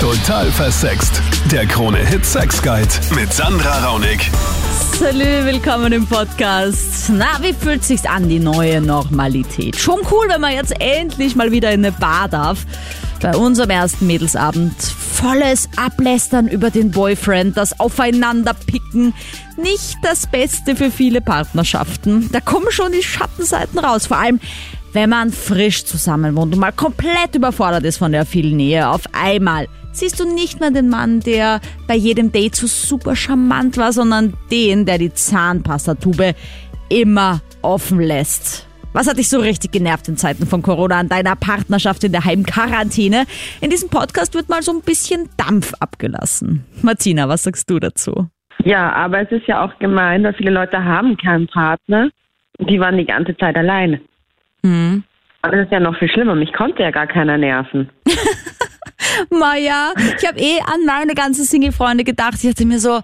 Total versext. Der Krone-Hit Sex Guide mit Sandra Raunig. Salü, willkommen im Podcast. Na, wie fühlt sich's an, die neue Normalität? Schon cool, wenn man jetzt endlich mal wieder in eine Bar darf. Bei unserem ersten Mädelsabend volles Ablästern über den Boyfriend, das Aufeinanderpicken. Nicht das Beste für viele Partnerschaften. Da kommen schon die Schattenseiten raus. Vor allem, wenn man frisch zusammen wohnt und mal komplett überfordert ist von der vielen Nähe. Auf einmal siehst du nicht mehr den Mann, der bei jedem Date so super charmant war, sondern den, der die Zahnpastatube immer offen lässt. Was hat dich so richtig genervt in Zeiten von Corona an deiner Partnerschaft in der Heimquarantäne? In diesem Podcast wird mal so ein bisschen Dampf abgelassen. Martina, was sagst du dazu? Ja, aber es ist ja auch gemein, weil viele Leute haben keinen Partner. Die waren die ganze Zeit alleine. Hm. Und das ist ja noch viel schlimmer. Mich konnte ja gar keiner nerven. Maja, ich habe eh an meine ganzen Single-Freunde gedacht. Ich dachte mir so,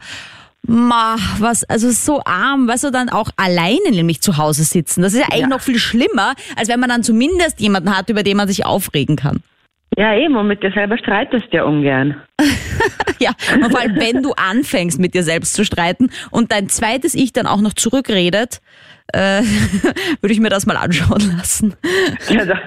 ma, was, also so arm, weißt du, dann auch alleine nämlich zu Hause sitzen. Das ist ja eigentlich Ja. noch viel schlimmer, als wenn man dann zumindest jemanden hat, über den man sich aufregen kann. Ja, eben. Und mit dir selber streitest du ja ungern. Ja, und vor allem, wenn du anfängst, mit dir selbst zu streiten und dein zweites Ich dann auch noch zurückredet, äh, würde ich mir das mal anschauen lassen. Ja, das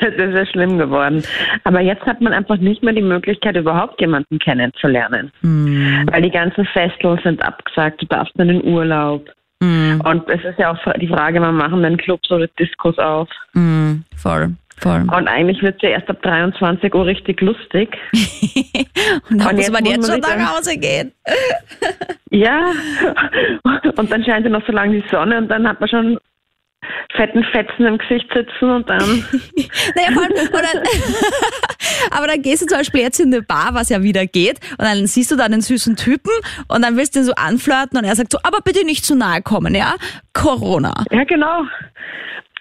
das ist ja schlimm geworden. Aber jetzt hat man einfach nicht mehr die Möglichkeit, überhaupt jemanden kennenzulernen. Weil die ganzen Festivals sind abgesagt. Du darfst in den Urlaub. Und es ist ja auch die Frage, wann machen denn Clubs oder Diskos auf? Mm, voll, voll. Und eigentlich wird es ja erst ab 23 Uhr richtig lustig. Und da Und muss jetzt man muss jetzt man schon dann- nach Hause gehen. Ja, und dann scheint ja noch so lange die Sonne und dann hat man schon fetten Fetzen im Gesicht sitzen und dann, Naja, vor allem, oder, aber dann gehst du zum Beispiel jetzt in eine Bar, was ja wieder geht, und dann siehst du da einen süßen Typen und dann willst du ihn so anflirten und er sagt so, aber bitte nicht zu nahe kommen, ja? Corona. ja genau.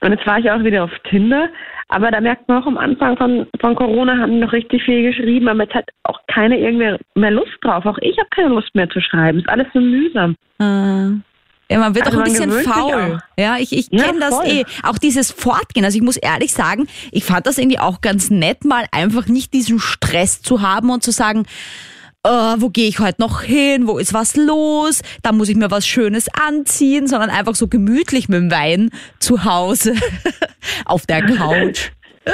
Und jetzt war ich auch wieder auf Tinder, aber da merkt man auch am Anfang von, von Corona haben noch richtig viel geschrieben, aber jetzt hat auch keiner irgendwie mehr Lust drauf. Auch ich habe keine Lust mehr zu schreiben. Ist alles so mühsam. Äh, Ja, man wird Also auch ein bisschen faul. Ja, ich, ich Ja, kenne das voll. eh. Auch dieses Fortgehen. Also ich muss ehrlich sagen, ich fand das irgendwie auch ganz nett, mal einfach nicht diesen Stress zu haben und zu sagen, äh, wo gehe ich heute noch hin? Wo ist was los? Da muss ich mir was Schönes anziehen, sondern einfach so gemütlich mit dem Wein zu Hause auf der Couch.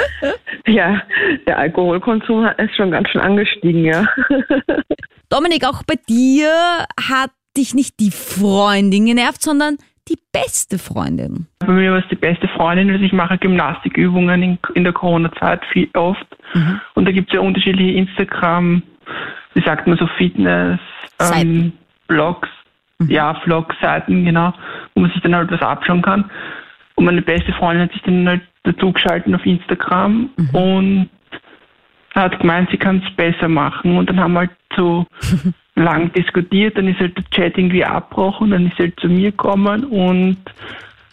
Ja, der Alkoholkonsum hat- ist schon ganz schön angestiegen, ja. Dominik, auch bei dir hat dich nicht die Freundin genervt, sondern die beste Freundin. Bei mir war es die beste Freundin, also ich mache Gymnastikübungen in, in der Corona-Zeit viel oft. Und da gibt es ja unterschiedliche Instagram, wie sagt man so, Fitness, ähm, Blogs, ja, Vlog-Seiten, genau, wo man sich dann halt was abschauen kann. Und meine beste Freundin hat sich dann halt dazu geschalten auf Instagram und hat gemeint, sie kann es besser machen. Und dann haben wir halt so lang diskutiert, dann ist halt der Chat irgendwie abgebrochen, dann ist sie halt zu mir gekommen und,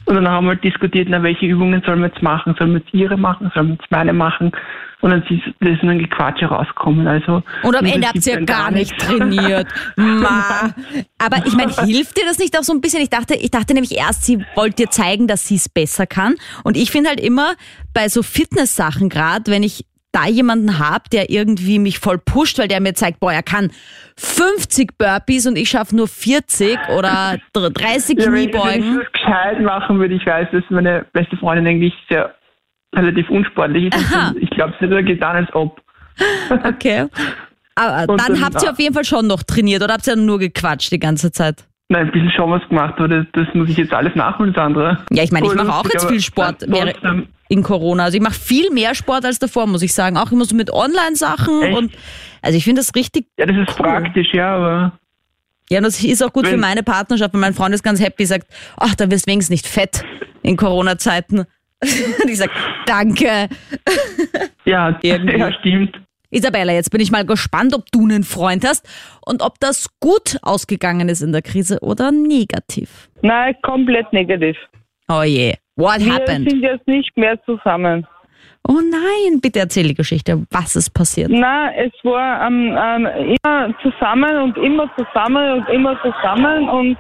und dann haben wir halt diskutiert, na, welche Übungen sollen wir jetzt machen? Sollen wir jetzt ihre machen? Sollen wir jetzt meine machen? Und dann ist, ein Gequatsch herausgekommen. Also, Und am Ende habt ihr dann gar nicht trainiert. Ma. Aber ich meine, hilft dir das nicht auch so ein bisschen? Ich dachte, ich dachte nämlich erst, sie wollte dir zeigen, dass sie es besser kann. Und ich finde halt immer bei so Fitness-Sachen gerade, wenn ich da jemanden habe, der irgendwie mich voll pusht, weil der mir zeigt, boah, er kann 50 Burpees und ich schaffe nur 40 oder 30 Ja, wenn ich, wenn ich Kniebeugen. das gescheit machen würde, ich weiß, dass meine beste Freundin eigentlich sehr relativ unsportlich ist. Aha. Ich glaube, sie hat nur getan, als ob. Okay. Aber dann dann- habt ihr auf jeden Fall schon noch trainiert oder habt ihr nur gequatscht die ganze Zeit? Nein, ein bisschen schon was gemacht, aber das, das muss ich jetzt alles nachholen, Sandra. Ja, ich meine, ich mache auch jetzt viel Sport in Corona. Also ich mache viel mehr Sport als davor, muss ich sagen. Auch immer so mit Online-Sachen und also ich finde das richtig. Ja, das ist Cool. praktisch, ja, aber Ja, und das ist auch gut für Wenn- meine Partnerschaft, weil mein Freund ist ganz happy, sagt, ach, dann wirst du wenigstens nicht fett in Corona-Zeiten. Und ich sag, danke. ja, Irgendwie. ja, stimmt. Isabella, jetzt bin ich mal gespannt, ob du einen Freund hast und ob das gut ausgegangen ist in der Krise oder negativ. Nein, komplett negativ. Oh je, what Wir happened? sind jetzt nicht mehr zusammen. Oh nein, bitte erzähl die Geschichte. Was ist passiert? Nein, es war ähm, ähm, immer zusammen und immer zusammen und immer zusammen und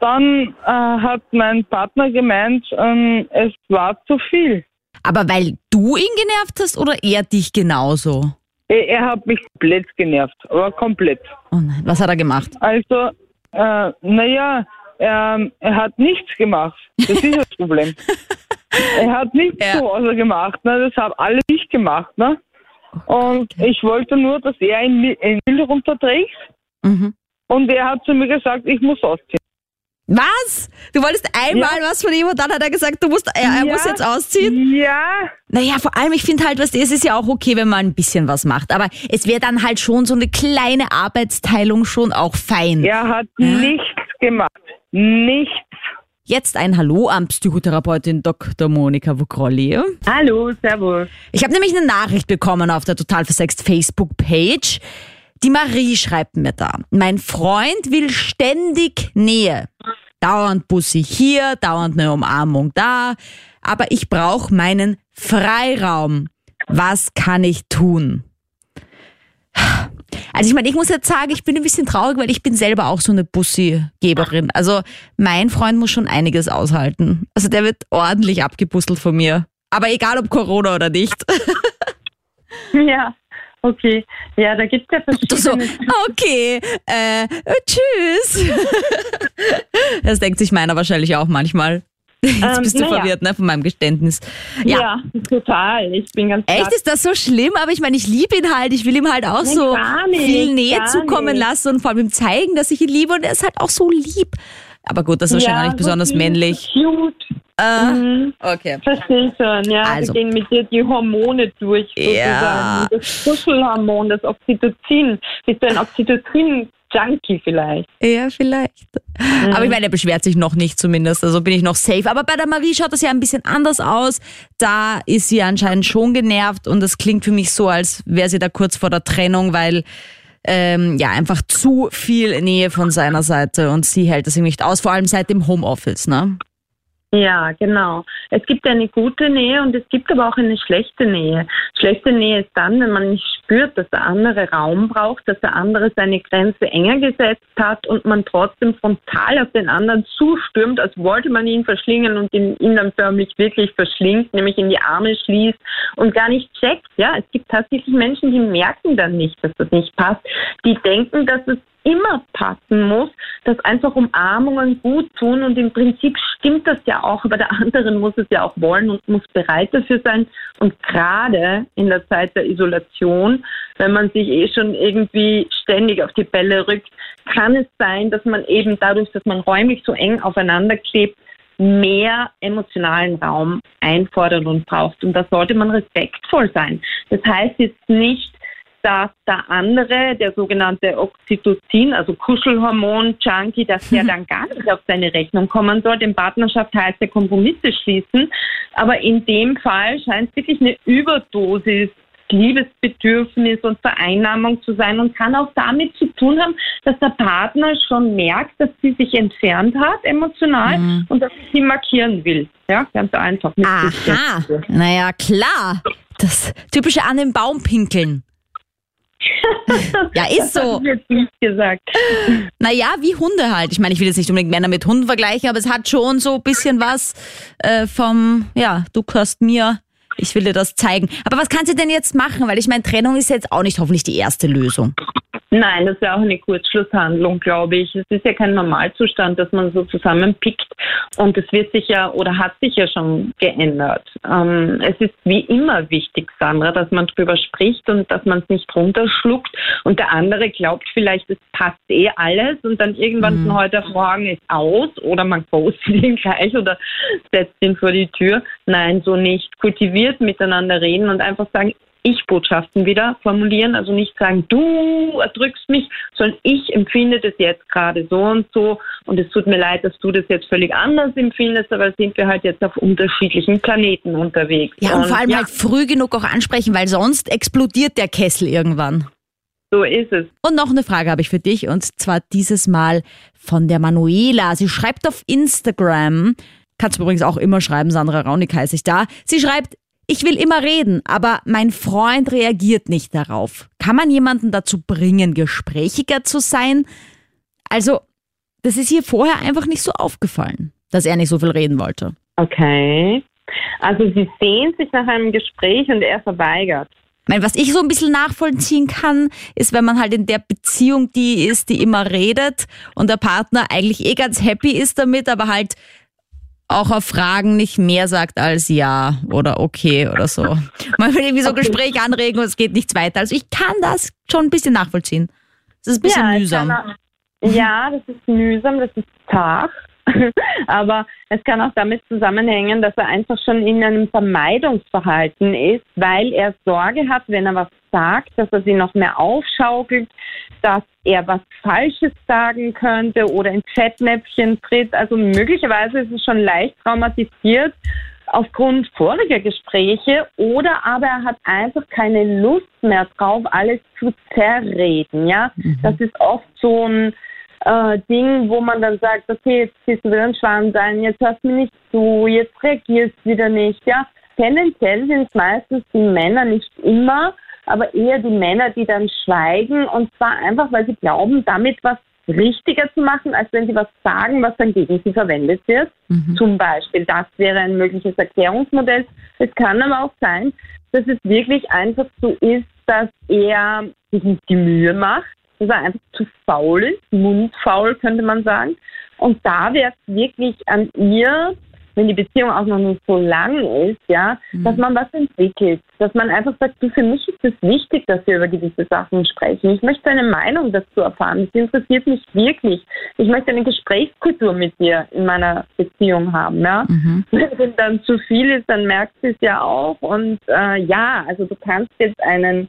dann äh, hat mein Partner gemeint, ähm, es war zu viel. Aber weil du ihn genervt hast oder er dich genauso? Er, er hat mich komplett genervt, aber komplett. Oh nein, was hat er gemacht? Also, äh, naja, ähm, er hat nichts gemacht. Das ist das Problem. er hat nichts Ja. zu Hause gemacht. Ne? Das haben alle nicht gemacht. Ne? Und ich wollte nur, dass er in in Müll runterträgt. Mhm. Und er hat zu mir gesagt, ich muss ausziehen. Was? Du wolltest einmal was von ihm und dann hat er gesagt, du musst, er, er Ja. muss jetzt ausziehen? Ja, Naja, vor allem, ich finde halt, was es ist ja auch okay, wenn man ein bisschen was macht. Aber es wäre dann halt schon so eine kleine Arbeitsteilung schon auch fein. er hat Ja. nichts gemacht. Nichts. Jetzt ein Hallo an Psychotherapeutin Dr. Monika Vukrolli. Hallo, servus. Ich habe nämlich eine Nachricht bekommen auf der Total Versext Facebook-Page. Die Marie schreibt mir da, mein Freund will ständig Nähe. Dauernd Bussi hier, dauernd eine Umarmung da. Aber ich brauche meinen Freiraum. Was kann ich tun? Also ich meine, ich muss jetzt sagen, ich bin ein bisschen traurig, weil ich bin selber auch so eine Bussi-Geberin. Also mein Freund muss schon einiges aushalten. Also der wird ordentlich abgebusselt von mir. Aber egal ob Corona oder nicht. Ja, okay. Ja, da gibt es ja Du so, verschiedene. okay, äh, tschüss. Das denkt sich meiner wahrscheinlich auch manchmal. Jetzt Ähm, bist du naja. verwirrt, ne, von meinem Geständnis. Ja. Ja. total. Ich bin ganz Echt, ist das so schlimm? Aber ich meine, ich liebe ihn halt. Ich will ihm halt auch Nein, so nicht, viel Nähe zukommen nicht. lassen und vor allem ihm zeigen, dass ich ihn liebe und er ist halt auch so lieb. Aber gut, das ist wahrscheinlich ja, nicht besonders männlich. Cute. Äh, Mhm. okay. Verstehe schon, ja. Also. Also. gehen mit dir die Hormone durch, Ja. Das Kuschelhormon, das Oxytocin. Bist du ein Oxytocin-Junkie vielleicht? Ja, vielleicht. Aber ich meine, er beschwert sich noch nicht zumindest, also bin ich noch safe. Aber bei der Marie schaut das ja ein bisschen anders aus. Da ist sie anscheinend schon genervt und es klingt für mich so, als wäre sie da kurz vor der Trennung, weil ähm, ja einfach zu viel Nähe von seiner Seite und sie hält das ihm nicht aus, vor allem seit dem Homeoffice, ne? Ja, genau. Es gibt eine gute Nähe und es gibt aber auch eine schlechte Nähe. Schlechte Nähe ist dann, wenn man nicht spürt, dass der andere Raum braucht, dass der andere seine Grenze enger gesetzt hat und man trotzdem frontal auf den anderen zustürmt, als wollte man ihn verschlingen und ihn, ihn dann förmlich wirklich verschlingt, nämlich in die Arme schließt und gar nicht checkt. Ja, es gibt tatsächlich Menschen, die merken dann nicht, dass das nicht passt. Die denken, dass es immer passen muss, dass einfach Umarmungen gut tun und im Prinzip stimmt das ja auch, aber der andere muss es ja auch wollen und muss bereit dafür sein. Und gerade in der Zeit der Isolation, wenn man sich eh schon irgendwie ständig auf die Bälle rückt, kann es sein, dass man eben dadurch, dass man räumlich so eng aufeinander klebt, mehr emotionalen Raum einfordert und braucht. Und da sollte man respektvoll sein. Das heißt jetzt nicht, dass der andere, der sogenannte Oxytocin, also Kuschelhormon-Junkie, dass der dann gar nicht auf seine Rechnung kommen soll. In Partnerschaft heißt ja Kompromisse schließen. Aber in dem Fall scheint es wirklich eine Überdosis Liebesbedürfnis und Vereinnahmung zu sein und kann auch damit zu tun haben, dass der Partner schon merkt, dass sie sich entfernt hat emotional Mhm. und dass sie markieren will. Ja, ganz einfach. Aha. Naja, klar. Das typische an den Baum pinkeln. Ja, ist Das so. habe ich jetzt nicht gesagt. Naja, wie Hunde halt. Ich meine, ich will jetzt nicht unbedingt Männer mit Hunden vergleichen, aber es hat schon so ein bisschen was äh, vom, ja, du gehörst mir, ich will dir das zeigen. Aber was kannst du denn jetzt machen? Weil ich meine, Trennung ist jetzt auch nicht hoffentlich die erste Lösung. Nein, das wäre auch eine Kurzschlusshandlung, glaube ich. Es ist ja kein Normalzustand, dass man so zusammenpickt und es wird sich ja oder hat sich ja schon geändert. Ähm, es ist wie immer wichtig, Sandra, dass man drüber spricht und dass man es nicht runterschluckt und der andere glaubt vielleicht, es passt eh alles und dann irgendwann von heute auf morgen ist aus oder man ghostet ihn gleich oder setzt ihn vor die Tür. Nein, so nicht. Kultiviert miteinander reden und einfach sagen, ich-Botschaften wieder formulieren, also nicht sagen, du erdrückst mich, sondern ich empfinde das jetzt gerade so und so und es tut mir leid, dass du das jetzt völlig anders empfindest, aber sind wir halt jetzt auf unterschiedlichen Planeten unterwegs. Ja, und vor allem ja, halt früh genug auch ansprechen, weil sonst explodiert der Kessel irgendwann. so ist es. Und noch eine Frage habe ich für dich und zwar dieses Mal von der Manuela. Sie schreibt auf Instagram, kannst du übrigens auch immer schreiben, Sandra Raunig heiße ich da. Sie schreibt, ich will immer reden, aber mein Freund reagiert nicht darauf. Kann man jemanden dazu bringen, gesprächiger zu sein? Also, das ist ihr vorher einfach nicht so aufgefallen, dass er nicht so viel reden wollte. Okay. Also sie sehnt sich nach einem Gespräch und er verweigert. Meine, was ich so ein bisschen nachvollziehen kann, ist, wenn man halt in der Beziehung die ist, die immer redet und der Partner eigentlich eh ganz happy ist damit, aber halt auch auf Fragen nicht mehr sagt als ja oder okay oder so. Man will irgendwie so Gespräche anregen und es geht nichts weiter. Also ich kann das schon ein bisschen nachvollziehen. Das ist ein bisschen ja, mühsam. kann Ja, das ist mühsam, das ist zart. Aber es kann auch damit zusammenhängen, dass er einfach schon in einem Vermeidungsverhalten ist, weil er Sorge hat, wenn er was sagt, dass er sie noch mehr aufschaukelt, dass er was Falsches sagen könnte oder ins Fettnäpfchen tritt. Also möglicherweise ist es schon leicht traumatisiert aufgrund voriger Gespräche oder aber er hat einfach keine Lust mehr drauf, alles zu zerreden. Ja, das ist oft so ein äh, Ding, wo man dann sagt, okay, jetzt bist du wieder ein Schwan sein, jetzt hörst du mir nicht zu, jetzt reagierst du wieder nicht. Ja, tendenziell sind es meistens die Männer, nicht immer, aber eher die Männer, die dann schweigen und zwar einfach, weil sie glauben, damit was richtiger zu machen, als wenn sie was sagen, was dann gegen sie verwendet wird. Zum Beispiel, das wäre ein mögliches Erklärungsmodell. Es kann aber auch sein, dass es wirklich einfach so ist, dass er sich nicht die Mühe macht, dass er einfach zu faul ist, mundfaul könnte man sagen. Und da wäre es wirklich an ihr, wenn die Beziehung auch noch nicht so lang ist, ja, dass man was entwickelt, dass man einfach sagt, du, für mich ist es wichtig, dass wir über gewisse Sachen sprechen. Ich möchte deine Meinung dazu erfahren. Das interessiert mich wirklich. Ich möchte eine Gesprächskultur mit dir in meiner Beziehung haben, ja. Wenn dann zu viel ist, dann merkst du es ja auch. Und äh, ja, also du kannst jetzt einen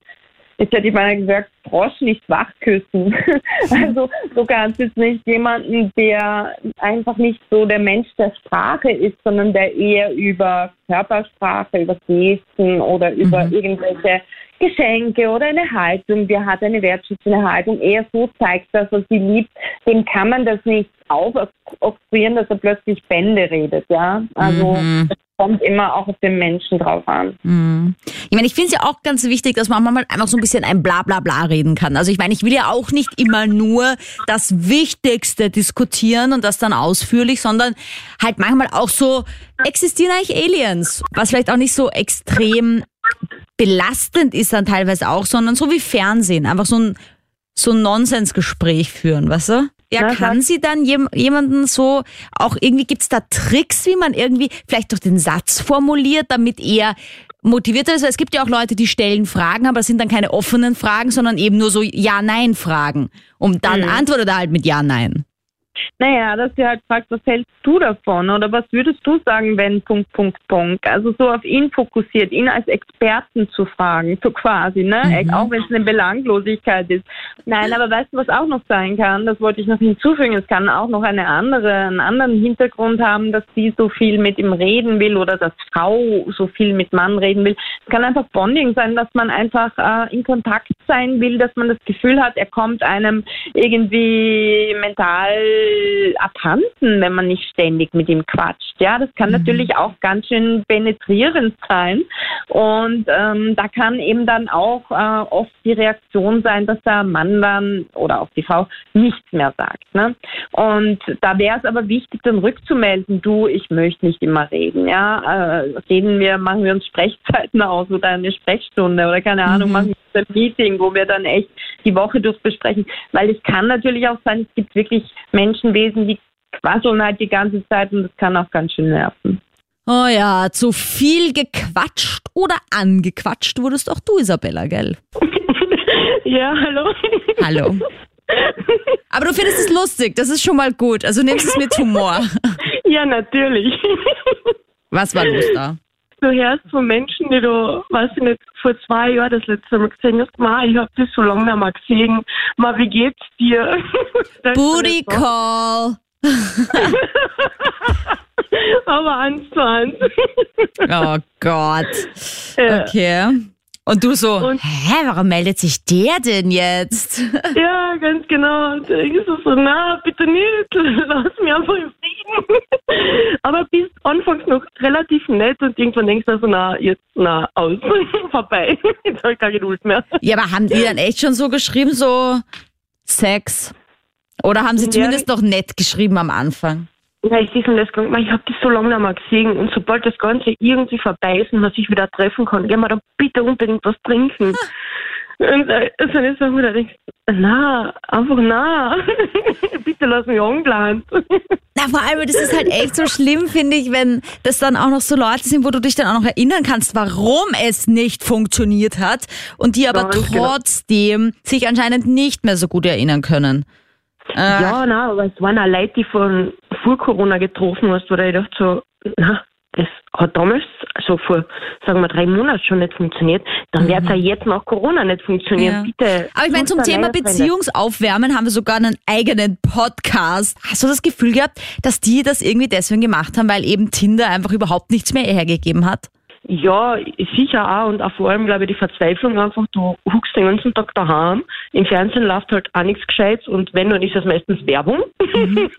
Jetzt hätte ich mal gesagt, Frosch nicht wach küssen. also du kannst jetzt nicht jemanden, der einfach nicht so der Mensch der Sprache ist, sondern der eher über Körpersprache, über Gesten oder über irgendwelche Geschenke oder eine Haltung, der hat eine wertschätzende Haltung, eher so zeigt, dass er sie liebt, dem kann man das nicht aufoktroyieren, dass er plötzlich Bände redet, ja. Also es kommt immer auch auf den Menschen drauf an. Ich meine, ich finde es ja auch ganz wichtig, dass man manchmal einfach so ein bisschen ein Blablabla reden kann. Also ich meine, ich will ja auch nicht immer nur das Wichtigste diskutieren und das dann ausführlich, sondern halt manchmal auch so, existieren eigentlich Aliens? Was vielleicht auch nicht so extrem belastend ist dann teilweise auch, sondern so wie Fernsehen, einfach so ein, so ein Nonsensgespräch führen, weißt du? Ja, Ja, kann sie dann jem, jemanden so, auch irgendwie gibt's da Tricks, wie man irgendwie vielleicht durch den Satz formuliert, damit er motiviert ist? Weil es gibt ja auch Leute, die stellen Fragen, aber das sind dann keine offenen Fragen, sondern eben nur so Ja-Nein-Fragen. Und dann antwortet er halt mit Ja-Nein. Naja, dass sie halt fragt, was hältst du davon? Oder was würdest du sagen, wenn Punkt, Punkt, Punkt? Also so auf ihn fokussiert, ihn als Experten zu fragen, so quasi, ne? Auch wenn es eine Belanglosigkeit ist. Nein, aber weißt du, was auch noch sein kann? Das wollte ich noch hinzufügen. Es kann auch noch eine andere, einen anderen Hintergrund haben, dass sie so viel mit ihm reden will oder dass Frau so viel mit Mann reden will. Es kann einfach Bonding sein, dass man einfach äh, in Kontakt sein will, dass man das Gefühl hat, er kommt einem irgendwie mental abhanden, wenn man nicht ständig mit ihm quatscht. Ja, das kann natürlich auch ganz schön penetrierend sein. Und ähm, da kann eben dann auch äh, oft die Reaktion sein, dass der Mann dann oder auch die Frau nichts mehr sagt. Ne? Und da wäre es aber wichtig, dann rückzumelden, du, ich möchte nicht immer reden. Ja, äh, reden wir, machen wir uns Sprechzeiten aus oder eine Sprechstunde oder keine Ahnung, machen wir ein Meeting, wo wir dann echt die Woche durch besprechen. Weil es kann natürlich auch sein, es gibt wirklich Menschenwesen, die quasseln halt die ganze Zeit und das kann auch ganz schön nerven. Oh ja, zu viel gequatscht oder angequatscht wurdest auch du, Isabella, gell? Ja, hallo. Hallo. Aber du findest es lustig, das ist schon mal gut. Also nimmst es mit Humor. Ja, natürlich. Was war los da? Du hörst von Menschen, die du, weiß ich nicht, vor zwei Jahren das letzte Mal gesehen hast, Ma, ich hab dich so lange nicht mehr gesehen. Ma, wie geht's dir? Booty. Call. Aber eins zu eins. Oh Gott. Okay. Und du so, Und- hä, warum meldet sich der denn jetzt? Ja, ganz genau. Und ich so, so, na, bitte nicht, lass mich einfach im Frieden. Aber bist anfangs noch relativ nett und irgendwann denkst du so, na, jetzt, na, aus, vorbei. Jetzt habe ich keine Geduld mehr. Ja, aber haben die dann echt schon so geschrieben, so Sex? Oder haben sie Ja. zumindest noch nett geschrieben am Anfang? Ja, ich sehe das gegangen, ich habe das so lange nicht mehr gesehen und sobald das Ganze irgendwie vorbei ist und man sich wieder treffen kann, gehen wir dann bitte unbedingt was trinken. Und äh, so eine Sache, wo du denkst, na, einfach na, bitte lass mich angeplant. Na, vor allem, das ist halt echt so schlimm, finde ich, wenn das dann auch noch so Leute sind, wo du dich dann auch noch erinnern kannst, warum es nicht funktioniert hat und die aber Ganz genau. trotzdem sich anscheinend nicht mehr so gut erinnern können. Äh, Ja, nein, aber es waren auch Leute, die von vor Corona getroffen hast, wo ich dachte so, na, das hat damals, also vor, sagen wir, drei Monaten schon nicht funktioniert, dann wird es ja jetzt nach Corona nicht funktionieren. Ja. Bitte. Aber ich meine, zum Thema. Beziehungsaufwärmen haben wir sogar einen eigenen Podcast. Hast du das Gefühl gehabt, dass die das irgendwie deswegen gemacht haben, weil eben Tinder einfach überhaupt nichts mehr hergegeben hat? Ja, sicher auch und auch vor allem, glaube ich, die Verzweiflung einfach, du huckst den ganzen Tag daheim, im Fernsehen läuft halt auch nichts Gescheites und wenn, dann ist es meistens Werbung.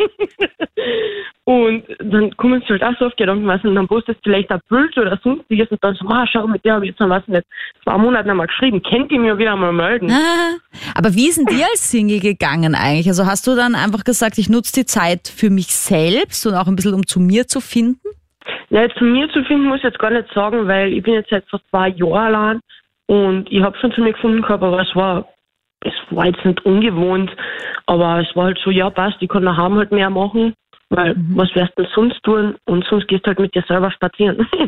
und dann kommen sie halt auch so auf Gedanken, was und dann postest du vielleicht ein Bild oder sonstiges und dann so, ah, schau, mit der habe ich jetzt noch was nicht, zwei Monate einmal geschrieben, kennt ihr mir wieder mal melden? Ah, Aber wie ist denn dir als Single gegangen eigentlich? Also hast du dann einfach gesagt, ich nutze die Zeit für mich selbst und auch ein bisschen um zu mir zu finden? Ja, zu mir zu finden muss ich jetzt gar nicht sagen, weil ich bin jetzt seit fast zwei Jahren allein und ich habe schon zu mir gefunden gehabt, aber es war, es war jetzt nicht ungewohnt, aber es war halt so, ja passt, ich kann daheim halt mehr machen, weil was wirst du denn sonst tun und sonst gehst du halt mit dir selber spazieren.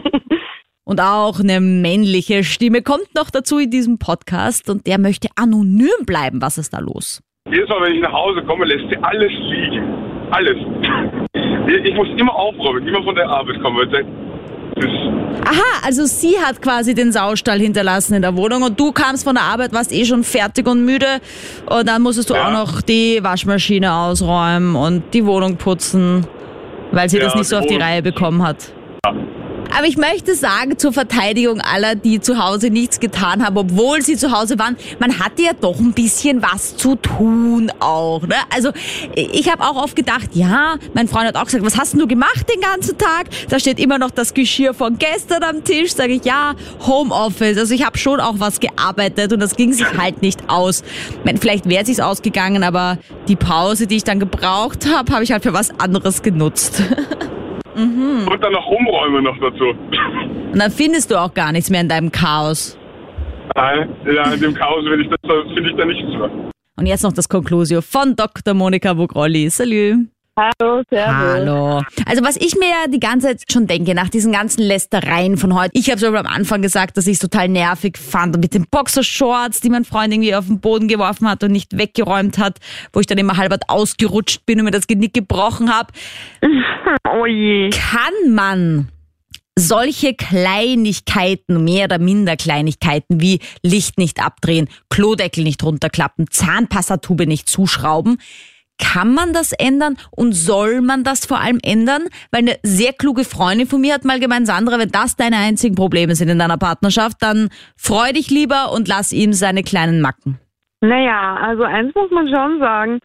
Und auch eine männliche Stimme kommt noch dazu in diesem Podcast und der möchte anonym bleiben. Was ist da los? Jedes Mal, wenn ich nach Hause komme, lässt sie alles liegen. Alles. Ich muss immer aufräumen, immer von der Arbeit kommen. weil Aha, also sie hat quasi den Saustall hinterlassen in der Wohnung und du kamst von der Arbeit, warst eh schon fertig und müde und dann musstest du Ja. auch noch die Waschmaschine ausräumen und die Wohnung putzen, weil sie Ja, das nicht so auf die Reihe bekommen hat. Aber ich möchte sagen, zur Verteidigung aller, die zu Hause nichts getan haben, obwohl sie zu Hause waren, man hatte ja doch ein bisschen was zu tun auch. Ne? Also ich habe auch oft gedacht, ja, mein Freund hat auch gesagt, was hast denn du gemacht den ganzen Tag? Da steht immer noch das Geschirr von gestern am Tisch. Sage ich, ja, Homeoffice. Also ich habe schon auch was gearbeitet und das ging sich halt nicht aus. Vielleicht wäre es ausgegangen, aber die Pause, die ich dann gebraucht habe, habe ich halt für was anderes genutzt. Und dann noch umräumen noch dazu. Und dann findest du auch gar nichts mehr in deinem Chaos. Nein, ja, in dem Chaos finde ich, finde ich da nichts mehr. Und jetzt noch das Conclusio von Dr. Monika Bugrolli. Salü. Hallo, servus. Hallo. Also was ich mir ja die ganze Zeit schon denke, nach diesen ganzen Lästereien von heute, ich habe schon am Anfang gesagt, dass ich es total nervig fand und mit den Boxershorts, die mein Freund irgendwie auf den Boden geworfen hat und nicht weggeräumt hat, wo ich dann immer halbert ausgerutscht bin und mir das Genick gebrochen habe. Oh je. Kann man solche Kleinigkeiten, mehr oder minder Kleinigkeiten wie Licht nicht abdrehen, Klodeckel nicht runterklappen, Zahnpastatube nicht zuschrauben, kann man das ändern und soll man das vor allem ändern? Weil eine sehr kluge Freundin von mir hat mal gemeint, Sandra, wenn das deine einzigen Probleme sind in deiner Partnerschaft, dann freu dich lieber und lass ihm seine kleinen Macken. Naja, also eins muss man schon sagen.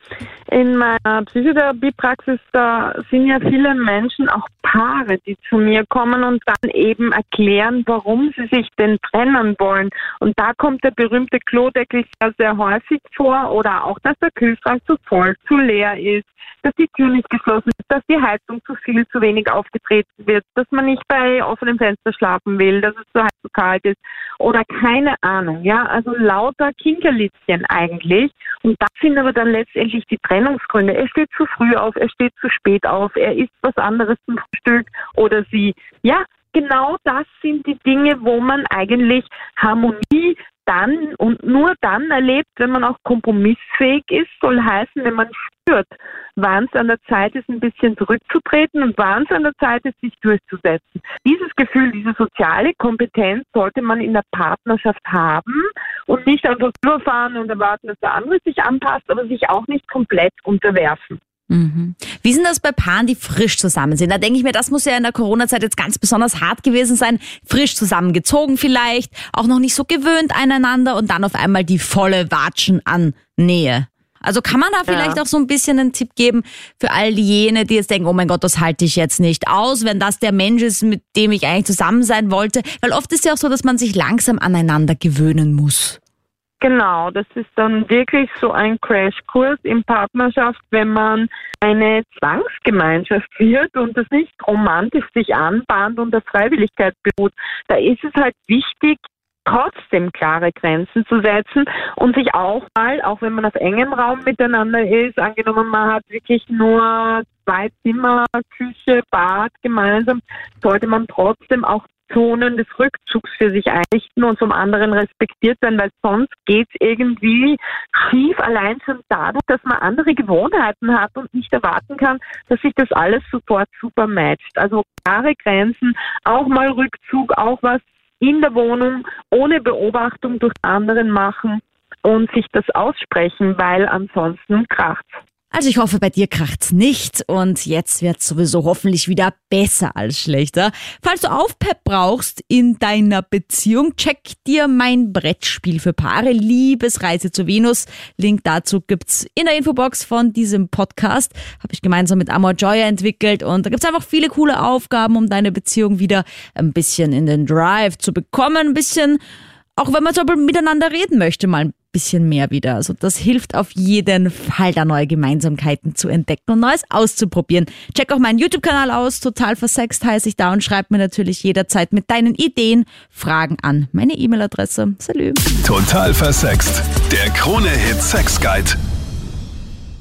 In meiner Psychotherapiepraxis, da sind ja viele Menschen, auch Paare, die zu mir kommen und dann eben erklären, warum sie sich denn trennen wollen. Und da kommt der berühmte Klodeckel sehr, sehr häufig vor oder auch, dass der Kühlschrank zu voll, zu leer ist, dass die Tür nicht geschlossen ist, dass die Heizung zu viel, zu wenig aufgetreten wird, dass man nicht bei offenem Fenster schlafen will, dass es zu heiß, zu kalt ist oder keine Ahnung, ja, also lauter Kinkerlitzchen eigentlich. Und das sind aber dann letztendlich die Trennungsgründe. Er steht zu früh auf, er steht zu spät auf, er isst was anderes zum Frühstück oder sie. Ja, genau das sind die Dinge, wo man eigentlich Harmonie dann und nur dann erlebt, wenn man auch kompromissfähig ist, soll heißen, wenn man spürt, wann es an der Zeit ist, ein bisschen zurückzutreten und wann es an der Zeit ist, sich durchzusetzen. Dieses Gefühl, diese soziale Kompetenz sollte man in der Partnerschaft haben und nicht einfach überfahren und erwarten, dass der andere sich anpasst, aber sich auch nicht komplett unterwerfen. Mhm. Wie denn das bei Paaren, die frisch zusammen sind? Da denke ich mir, das muss ja in der Corona-Zeit jetzt ganz besonders hart gewesen sein. Frisch zusammengezogen vielleicht, auch noch nicht so gewöhnt aneinander und dann auf einmal die volle Watschen an Nähe. Also kann man da vielleicht auch so ein bisschen einen Tipp geben für all jene, die jetzt denken, oh mein Gott, das halte ich jetzt nicht aus, wenn das der Mensch ist, mit dem ich eigentlich zusammen sein wollte. Weil oft ist ja auch so, dass man sich langsam aneinander gewöhnen muss. Genau, das ist dann wirklich so ein Crashkurs in Partnerschaft, wenn man eine Zwangsgemeinschaft wird und das nicht romantisch sich anbahnt und auf Freiwilligkeit beruht. Da ist es halt wichtig, trotzdem klare Grenzen zu setzen und sich auch mal, auch wenn man auf engem Raum miteinander ist, angenommen man hat wirklich nur zwei Zimmer, Küche, Bad gemeinsam, sollte man trotzdem auch Zonen des Rückzugs für sich einrichten und zum anderen respektiert sein, weil sonst geht es irgendwie schief, allein schon dadurch, dass man andere Gewohnheiten hat und nicht erwarten kann, dass sich das alles sofort super matcht. Also klare Grenzen, auch mal Rückzug, auch was in der Wohnung ohne Beobachtung durch anderen machen und sich das aussprechen, weil ansonsten kracht's. Also ich hoffe, bei dir kracht's nicht und jetzt wird's sowieso hoffentlich wieder besser als schlechter. Falls du Aufpep brauchst in deiner Beziehung, check dir mein Brettspiel für Paare Liebesreise zu Venus. Link dazu gibt's in der Infobox von diesem Podcast. Habe ich gemeinsam mit Amor Joya entwickelt und da gibt's einfach viele coole Aufgaben, um deine Beziehung wieder ein bisschen in den Drive zu bekommen, ein bisschen auch wenn man so miteinander reden möchte, mal ein bisschen mehr wieder. Also das hilft auf jeden Fall, da neue Gemeinsamkeiten zu entdecken und Neues auszuprobieren. Check auch meinen YouTube-Kanal aus, total versext heiße ich da und schreib mir natürlich jederzeit mit deinen Ideen, Fragen an. Meine E-Mail-Adresse. Salü. Total versext. Der Krone-Hit Sex Guide.